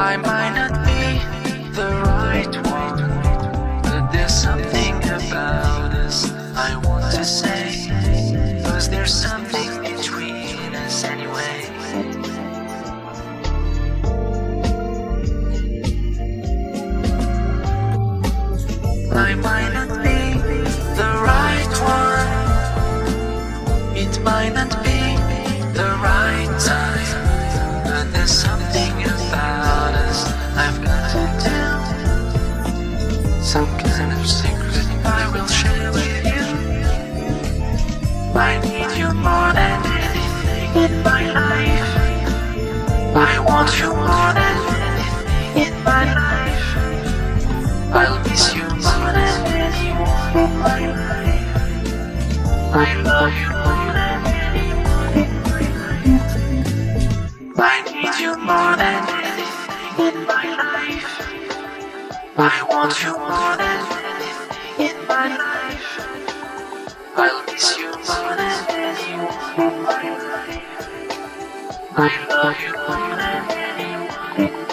I might not be the right one, but there's something about us I want to say. Cause there's something between us anyway. I might not be the right one. It might not be the right in my life. I want you more than in my life. I'll miss you more than anyone in my life. I love you more than anyone in my life. I need you more than anything in my life. I want you more than anything in my life. I'll miss you more than I love you.